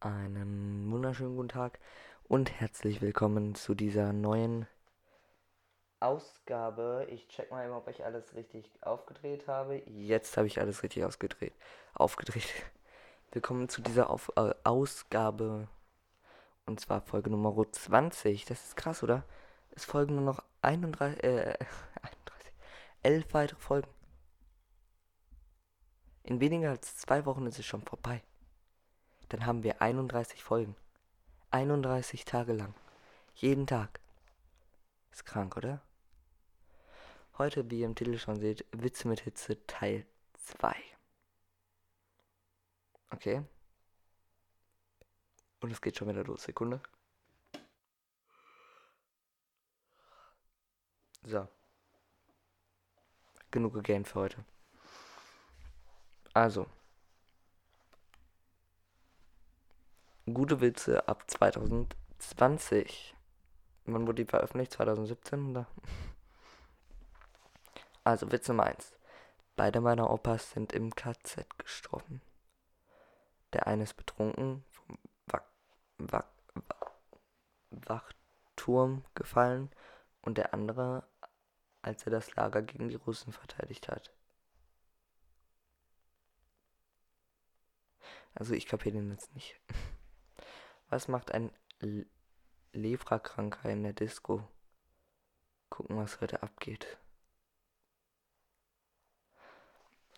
Einen wunderschönen guten Tag und herzlich willkommen zu dieser neuen Ausgabe. Ich check mal ob ich alles richtig aufgedreht habe. Jetzt habe ich alles richtig ausgedreht. Aufgedreht. Willkommen zu dieser Auf äh, Ausgabe. Und zwar Folge Nummer 20. Das ist krass, oder? Es folgen nur noch 31, äh, 31, 11 weitere Folgen. In weniger als zwei Wochen ist es schon vorbei. Dann haben wir 31 Folgen. 31 Tage lang. Jeden Tag. Ist krank, oder? Heute, wie ihr im Titel schon seht, Witze mit Hitze Teil 2. Okay. Und es geht schon wieder los. Sekunde. So. Genug gegamed für heute. Also. Gute Witze ab 2020. Wann wurde die veröffentlicht? 2017 oder? Also Witz Nummer 1. Beide meiner Opas sind im KZ gestorben. Der eine ist betrunken vom Wach Wach Wachturm gefallen und der andere, als er das Lager gegen die Russen verteidigt hat. Also ich kapiere den jetzt nicht. Was macht ein Le Leprakranker in der Disco? Gucken, was heute abgeht.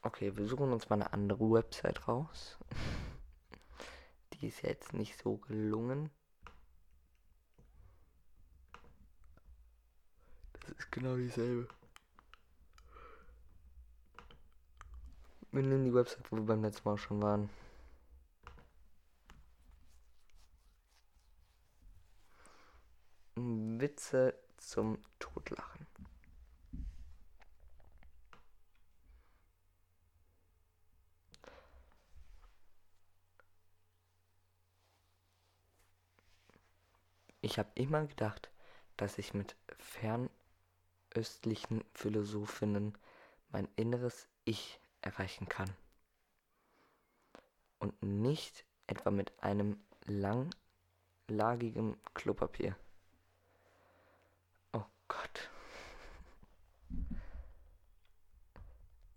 Okay, wir suchen uns mal eine andere Website raus. Die ist jetzt nicht so gelungen. Das ist genau dieselbe. Wir nehmen die Website, wo wir beim letzten Mal schon waren. Witze zum Totlachen. Ich habe immer gedacht, dass ich mit fernöstlichen Philosophinnen mein inneres Ich erreichen kann. Und nicht etwa mit einem langlagigen Klopapier. Oh Gott.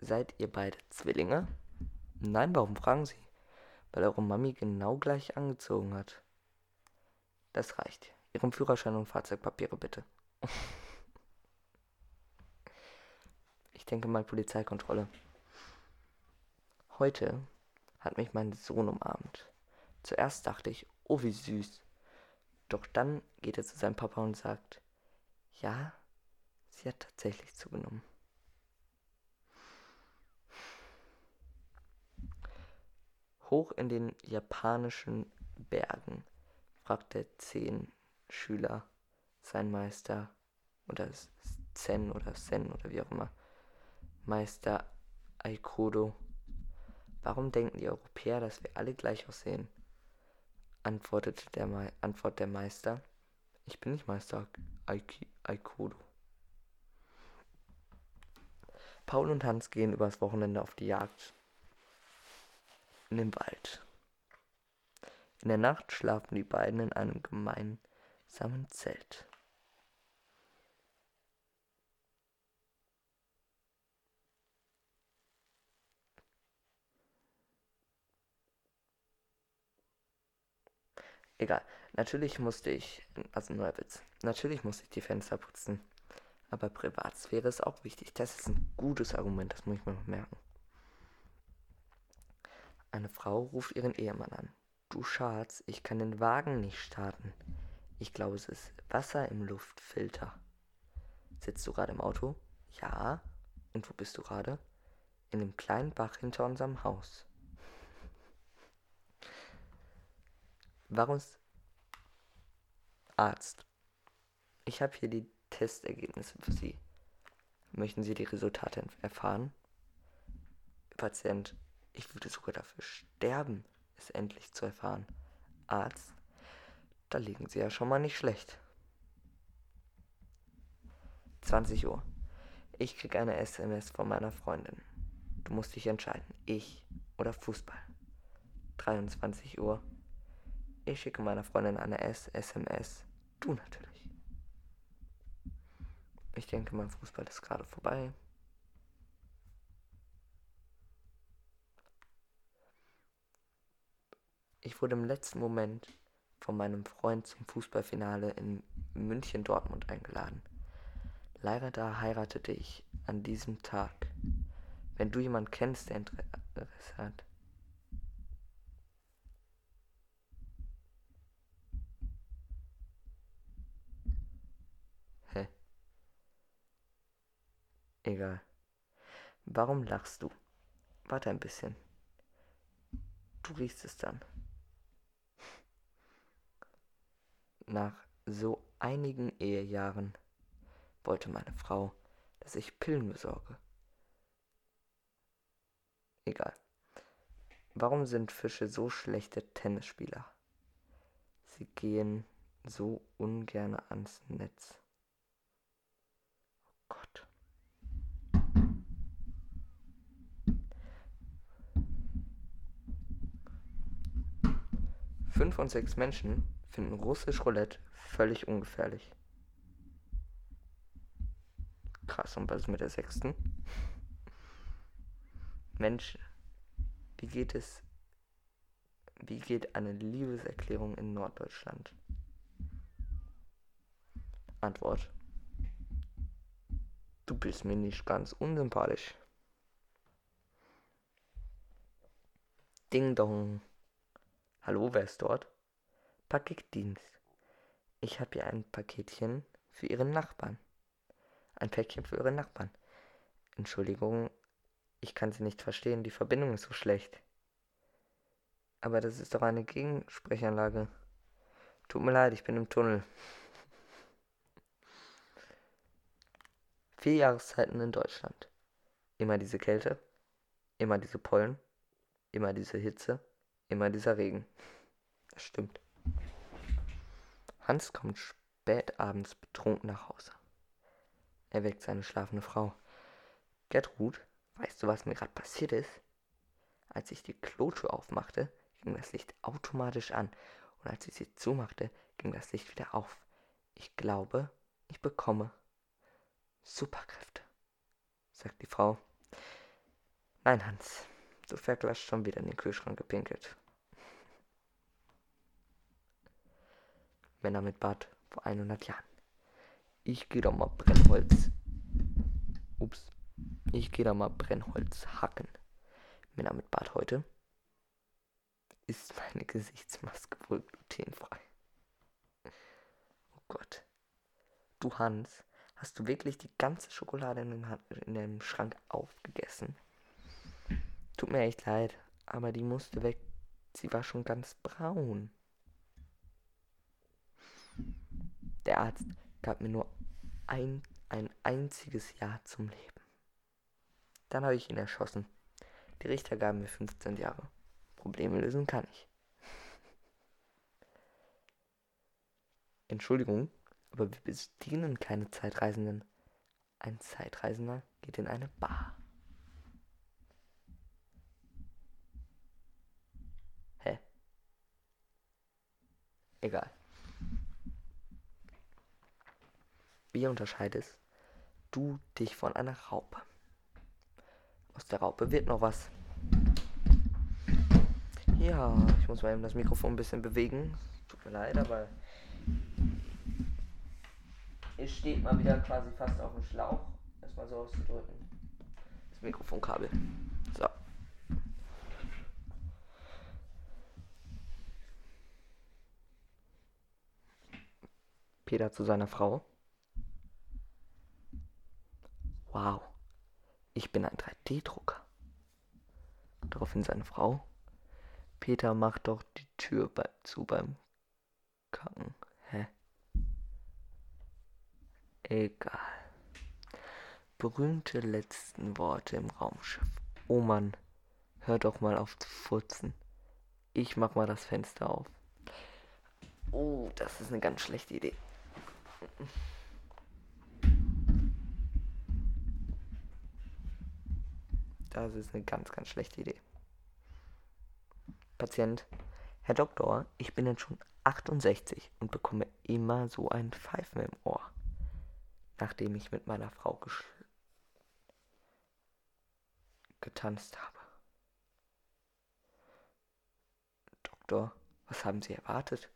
Seid ihr beide Zwillinge? Nein, warum fragen Sie? Weil eure Mami genau gleich angezogen hat. Das reicht. Ihren Führerschein und Fahrzeugpapiere bitte. ich denke mal Polizeikontrolle. Heute hat mich mein Sohn umarmt. Zuerst dachte ich, oh wie süß. Doch dann geht er zu seinem Papa und sagt, ja, sie hat tatsächlich zugenommen. Hoch in den japanischen Bergen fragt der zehn Schüler sein Meister oder Zen oder Sen oder wie auch immer Meister Aikodo. Warum denken die Europäer, dass wir alle gleich aussehen? Antwortete der, Me Antwort der Meister. Ich bin nicht Meister Aikodo. Paul und Hans gehen übers Wochenende auf die Jagd in den Wald. In der Nacht schlafen die beiden in einem gemeinsamen Zelt. Egal. Natürlich musste ich, also neuer Witz, natürlich musste ich die Fenster putzen. Aber Privatsphäre ist auch wichtig. Das ist ein gutes Argument, das muss ich mir noch merken. Eine Frau ruft ihren Ehemann an. Du Schatz, ich kann den Wagen nicht starten. Ich glaube, es ist Wasser im Luftfilter. Sitzt du gerade im Auto? Ja. Und wo bist du gerade? In dem kleinen Bach hinter unserem Haus. Warum Arzt? Ich habe hier die Testergebnisse für Sie. Möchten Sie die Resultate erfahren? Patient, ich würde sogar dafür sterben es endlich zu erfahren. Arzt, da liegen Sie ja schon mal nicht schlecht. 20 Uhr. Ich krieg eine SMS von meiner Freundin. Du musst dich entscheiden. Ich oder Fußball. 23 Uhr. Ich schicke meiner Freundin eine SMS. Du natürlich. Ich denke, mein Fußball ist gerade vorbei. Ich wurde im letzten Moment von meinem Freund zum Fußballfinale in München-Dortmund eingeladen. Leider da heiratete ich an diesem Tag. Wenn du jemanden kennst, der Interesse hat. Hä? Egal. Warum lachst du? Warte ein bisschen. Du riechst es dann. Nach so einigen Ehejahren wollte meine Frau, dass ich Pillen besorge. Egal. Warum sind Fische so schlechte Tennisspieler? Sie gehen so ungern ans Netz. Oh Gott. Fünf von sechs Menschen finden russisch Roulette völlig ungefährlich. Krass, und was ist mit der sechsten? Mensch, wie geht es? Wie geht eine Liebeserklärung in Norddeutschland? Antwort. Du bist mir nicht ganz unsympathisch. Ding dong. Hallo, wer ist dort? Paketdienst. Ich habe hier ein Paketchen für Ihren Nachbarn. Ein Päckchen für Ihren Nachbarn. Entschuldigung, ich kann Sie nicht verstehen, die Verbindung ist so schlecht. Aber das ist doch eine Gegensprechanlage. Tut mir leid, ich bin im Tunnel. Vier Jahreszeiten in Deutschland. Immer diese Kälte, immer diese Pollen, immer diese Hitze, immer dieser Regen. Das stimmt. Hans kommt spät abends betrunken nach Hause. Er weckt seine schlafende Frau. Gertrud, weißt du, was mir gerade passiert ist? Als ich die Klotür aufmachte, ging das Licht automatisch an und als ich sie zumachte, ging das Licht wieder auf. Ich glaube, ich bekomme Superkräfte, sagt die Frau. Nein, Hans, du verglasst schon wieder in den Kühlschrank gepinkelt. Männer mit Bart vor 100 Jahren. Ich gehe doch mal Brennholz. Ups. Ich gehe da mal Brennholz hacken. Männer mit Bart heute. Ist meine Gesichtsmaske wohl glutenfrei? Oh Gott. Du Hans, hast du wirklich die ganze Schokolade in dem, in dem Schrank aufgegessen? Tut mir echt leid, aber die musste weg. Sie war schon ganz braun. Der Arzt gab mir nur ein, ein einziges Jahr zum Leben. Dann habe ich ihn erschossen. Die Richter gaben mir 15 Jahre. Probleme lösen kann ich. Entschuldigung, aber wir bedienen keine Zeitreisenden. Ein Zeitreisender geht in eine Bar. Hä? Egal. Wie unterscheidest du dich von einer Raupe? Aus der Raupe wird noch was. Ja, ich muss mal eben das Mikrofon ein bisschen bewegen. Tut mir leid, aber es steht mal wieder quasi fast auf dem Schlauch. Erstmal so auszudrücken. Das Mikrofonkabel. So. Peter zu seiner Frau. Wow, ich bin ein 3D-Drucker. Daraufhin seine Frau. Peter macht doch die Tür bei, zu beim Kacken. Hä? Egal. Berühmte letzten Worte im Raumschiff. Oh Mann, hör doch mal auf zu furzen. Ich mach mal das Fenster auf. Oh, das ist eine ganz schlechte Idee. Das ist eine ganz, ganz schlechte Idee. Patient, Herr Doktor, ich bin jetzt schon 68 und bekomme immer so ein Pfeifen im Ohr, nachdem ich mit meiner Frau getanzt habe. Doktor, was haben Sie erwartet?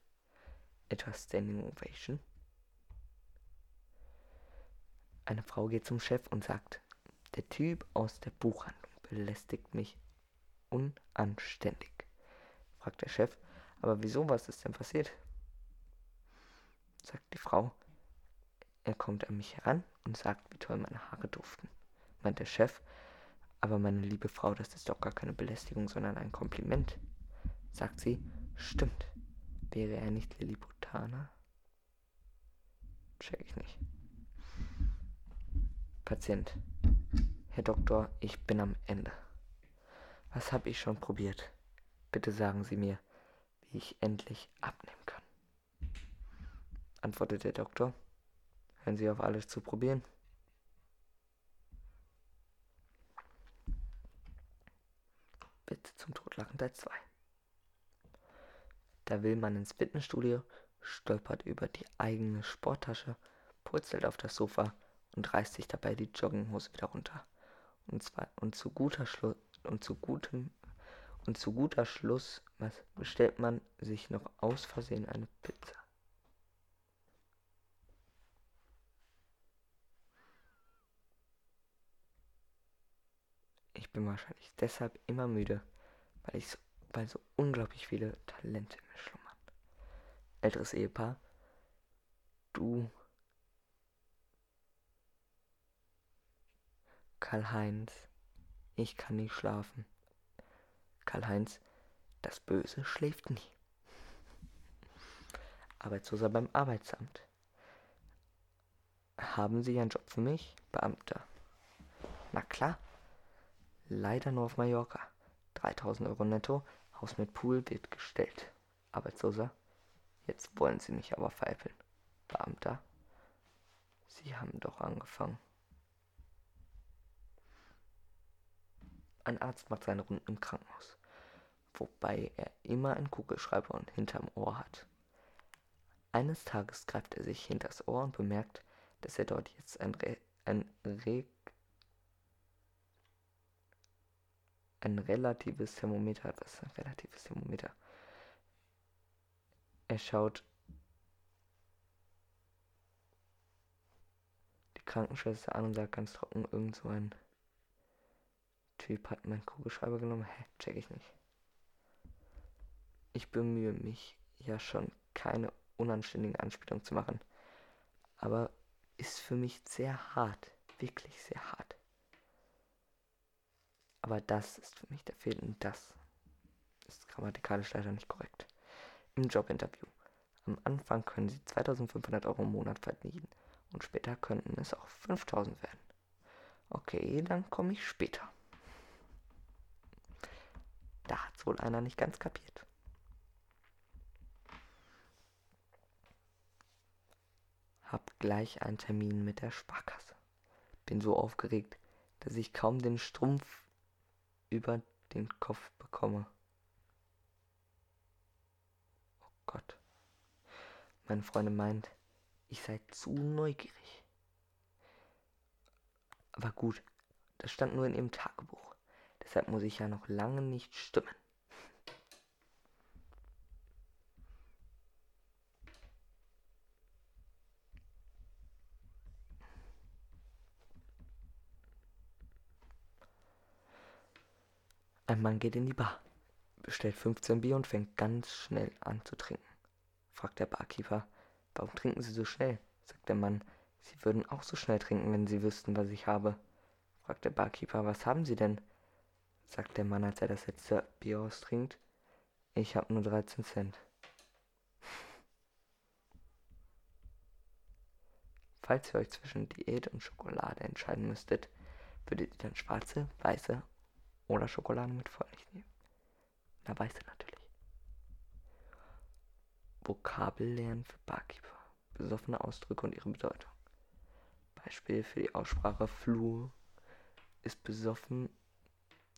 Etwas Standing Ovation? Eine Frau geht zum Chef und sagt, der Typ aus der Buchhandlung belästigt mich unanständig. Fragt der Chef, aber wieso, was ist denn passiert? Sagt die Frau, er kommt an mich heran und sagt, wie toll meine Haare duften. Meint der Chef, aber meine liebe Frau, das ist doch gar keine Belästigung, sondern ein Kompliment. Sagt sie, stimmt. Wäre er nicht Lilliputaner? Check ich nicht. Patient. Herr Doktor, ich bin am Ende. Was habe ich schon probiert? Bitte sagen Sie mir, wie ich endlich abnehmen kann. Antwortet der Doktor. Hören Sie auf alles zu probieren. Bitte zum Totlachen Teil 2. Da will man ins Fitnessstudio, stolpert über die eigene Sporttasche, purzelt auf das Sofa und reißt sich dabei die Jogginghose wieder runter. Und zwar und zu guter Schluss und zu gutem und zu guter Schluss bestellt man sich noch aus Versehen eine Pizza. Ich bin wahrscheinlich deshalb immer müde, weil ich so, weil so unglaublich viele Talente in mir schlummern. Älteres Ehepaar, du Karl-Heinz, ich kann nicht schlafen. Karl-Heinz, das Böse schläft nie. Arbeitsloser beim Arbeitsamt. Haben Sie einen Job für mich? Beamter. Na klar. Leider nur auf Mallorca. 3000 Euro netto, Haus mit Pool wird gestellt. Arbeitsloser. Jetzt wollen Sie mich aber veräppeln. Beamter. Sie haben doch angefangen. Ein Arzt macht seine Runden im Krankenhaus, wobei er immer einen Kugelschreiber und hinterm Ohr hat. Eines Tages greift er sich hinters Ohr und bemerkt, dass er dort jetzt ein, Re ein, Re ein relatives Thermometer hat. Was ist ein relatives Thermometer? Er schaut die Krankenschwester an und sagt ganz trocken irgend so ein Typ hat meinen Kugelschreiber genommen. Hä, check ich nicht. Ich bemühe mich ja schon, keine unanständigen Anspielungen zu machen. Aber ist für mich sehr hart. Wirklich sehr hart. Aber das ist für mich der Fehler und das ist grammatikalisch leider nicht korrekt. Im Jobinterview. Am Anfang können Sie 2500 Euro im Monat verdienen und später könnten es auch 5000 werden. Okay, dann komme ich später. Da hat's wohl einer nicht ganz kapiert. Hab gleich einen Termin mit der Sparkasse. Bin so aufgeregt, dass ich kaum den Strumpf über den Kopf bekomme. Oh Gott. Meine Freundin meint, ich sei zu neugierig. Aber gut, das stand nur in ihrem Tagebuch. Deshalb muss ich ja noch lange nicht stimmen. Ein Mann geht in die Bar, bestellt 15 Bier und fängt ganz schnell an zu trinken. Fragt der Barkeeper, warum trinken Sie so schnell? Sagt der Mann, Sie würden auch so schnell trinken, wenn Sie wüssten, was ich habe. Fragt der Barkeeper, was haben Sie denn? Sagt der Mann, als er das letzte Bier austrinkt. Ich habe nur 13 Cent. Falls ihr euch zwischen Diät und Schokolade entscheiden müsstet, würdet ihr dann schwarze, weiße oder Schokolade mit Vollmilch nehmen? Na, weiße natürlich. Vokabellernen für Barkeeper. Besoffene Ausdrücke und ihre Bedeutung. Beispiel für die Aussprache Flur ist besoffen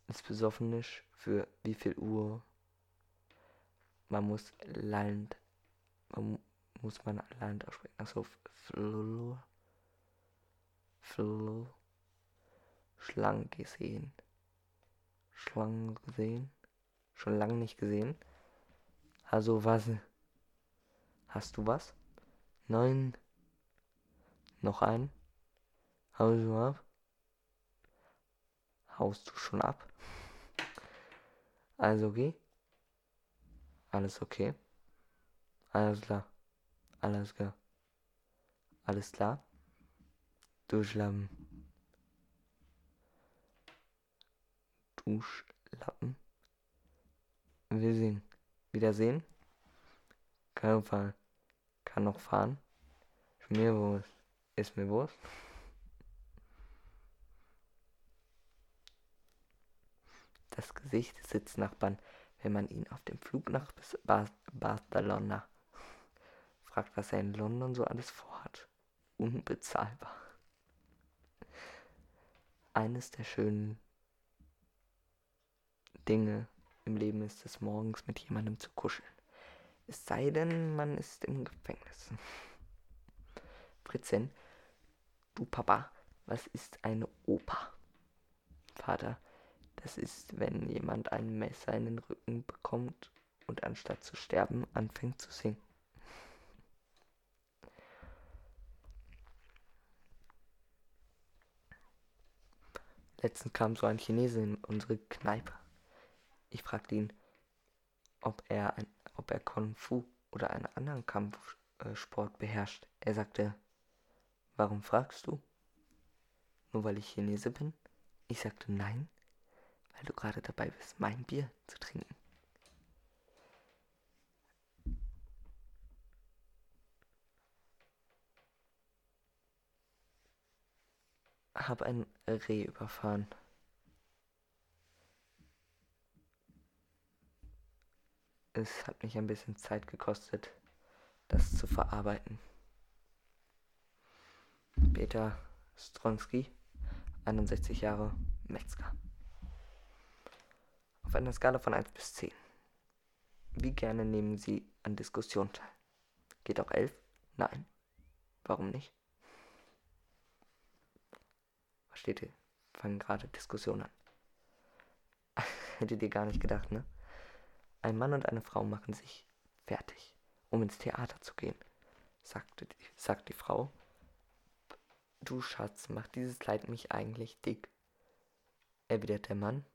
ist besoffenisch für wie viel Uhr. man muss Land, man muss man Land aussprechen. Achso, Flo, Flo, Schlangen gesehen. Schlangen gesehen. Schon lange nicht gesehen. Also was? Hast du was? Nein. Noch ein? Du ab? Haust du schon ab? Also okay? Alles okay? Alles klar. Alles klar. Alles klar? Duschlappen. Duschlappen. Wir sehen. Wiedersehen. Kann fahren. Kann noch fahren. Ist mir Wurst. Ist mir Wurst. Das Gesicht des Sitznachbarn, wenn man ihn auf dem Flug nach Bar Barcelona fragt, was er in London so alles vorhat. Unbezahlbar. Eines der schönen Dinge im Leben ist es, morgens mit jemandem zu kuscheln. Es sei denn, man ist im Gefängnis. Fritzchen, du Papa, was ist eine Oper? Vater, das ist, wenn jemand ein Messer in den Rücken bekommt und anstatt zu sterben anfängt zu singen. Letztens kam so ein Chinese in unsere Kneipe. Ich fragte ihn, ob er, ein, ob er Kung Fu oder einen anderen Kampfsport beherrscht. Er sagte, warum fragst du? Nur weil ich Chinese bin? Ich sagte nein, weil du gerade dabei bist, mein Bier zu trinken. Hab ein Reh überfahren. Es hat mich ein bisschen Zeit gekostet, das zu verarbeiten. Peter Stronski, 61 Jahre, Metzger. Auf einer Skala von 1 bis 10. Wie gerne nehmen Sie an Diskussionen teil? Geht auch 11? Nein. Warum nicht? Was steht hier? Fangen gerade Diskussionen an. Hättet ihr gar nicht gedacht, ne? Ein Mann und eine Frau machen sich fertig, um ins Theater zu gehen, sagte die, sagt die Frau. Du Schatz, macht dieses Kleid mich eigentlich dick? Erwidert der Mann.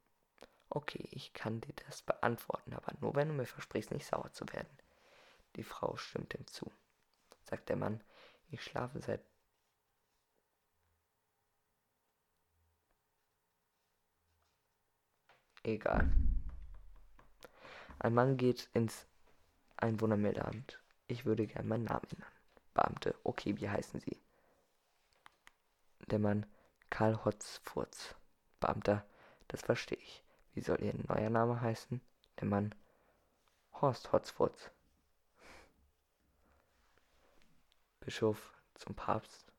Okay, ich kann dir das beantworten, aber nur wenn du mir versprichst, nicht sauer zu werden. Die Frau stimmt ihm zu. Sagt der Mann, ich schlafe seit Egal. Ein Mann geht ins Einwohnermeldeamt. Ich würde gern meinen Namen ändern. Beamte, okay, wie heißen Sie? Der Mann, Karl Hotzfurz. Beamter, das verstehe ich. Wie soll Ihr neuer Name heißen? Der Mann, Horst Hotzfurz. Bischof zum Papst.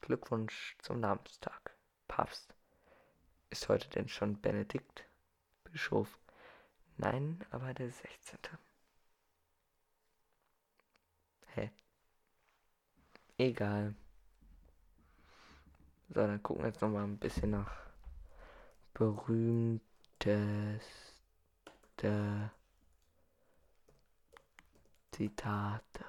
Glückwunsch zum Namenstag. Papst. Ist heute denn schon Benedikt? Bischof. Nein, aber der 16. Hä? Egal. So, dann gucken wir jetzt noch mal ein bisschen nach berühmteste Zitate.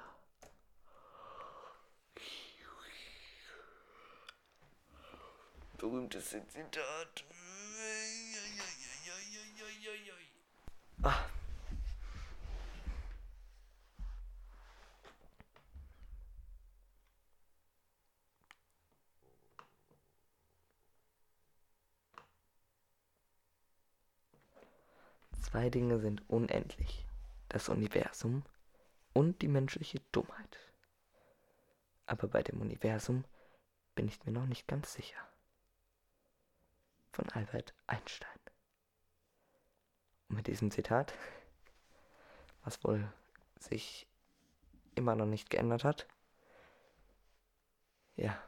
Berühmteste Zitat. Zwei Dinge sind unendlich. Das Universum und die menschliche Dummheit. Aber bei dem Universum bin ich mir noch nicht ganz sicher. Von Albert Einstein. Und mit diesem Zitat, was wohl sich immer noch nicht geändert hat, ja,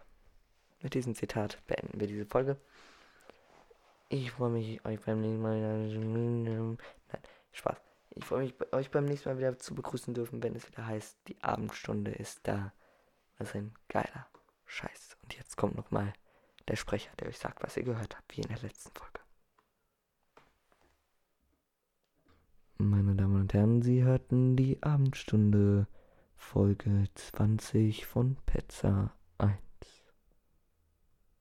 mit diesem Zitat beenden wir diese Folge. Ich freue mich, euch beim nächsten Mal. Spaß. Ich freue mich, euch beim nächsten Mal wieder zu begrüßen dürfen, wenn es wieder heißt, die Abendstunde ist da. Was ein geiler Scheiß. Und jetzt kommt nochmal der Sprecher, der euch sagt, was ihr gehört habt, wie in der letzten Folge. Meine Damen und Herren, Sie hörten die Abendstunde Folge 20 von Petza 1.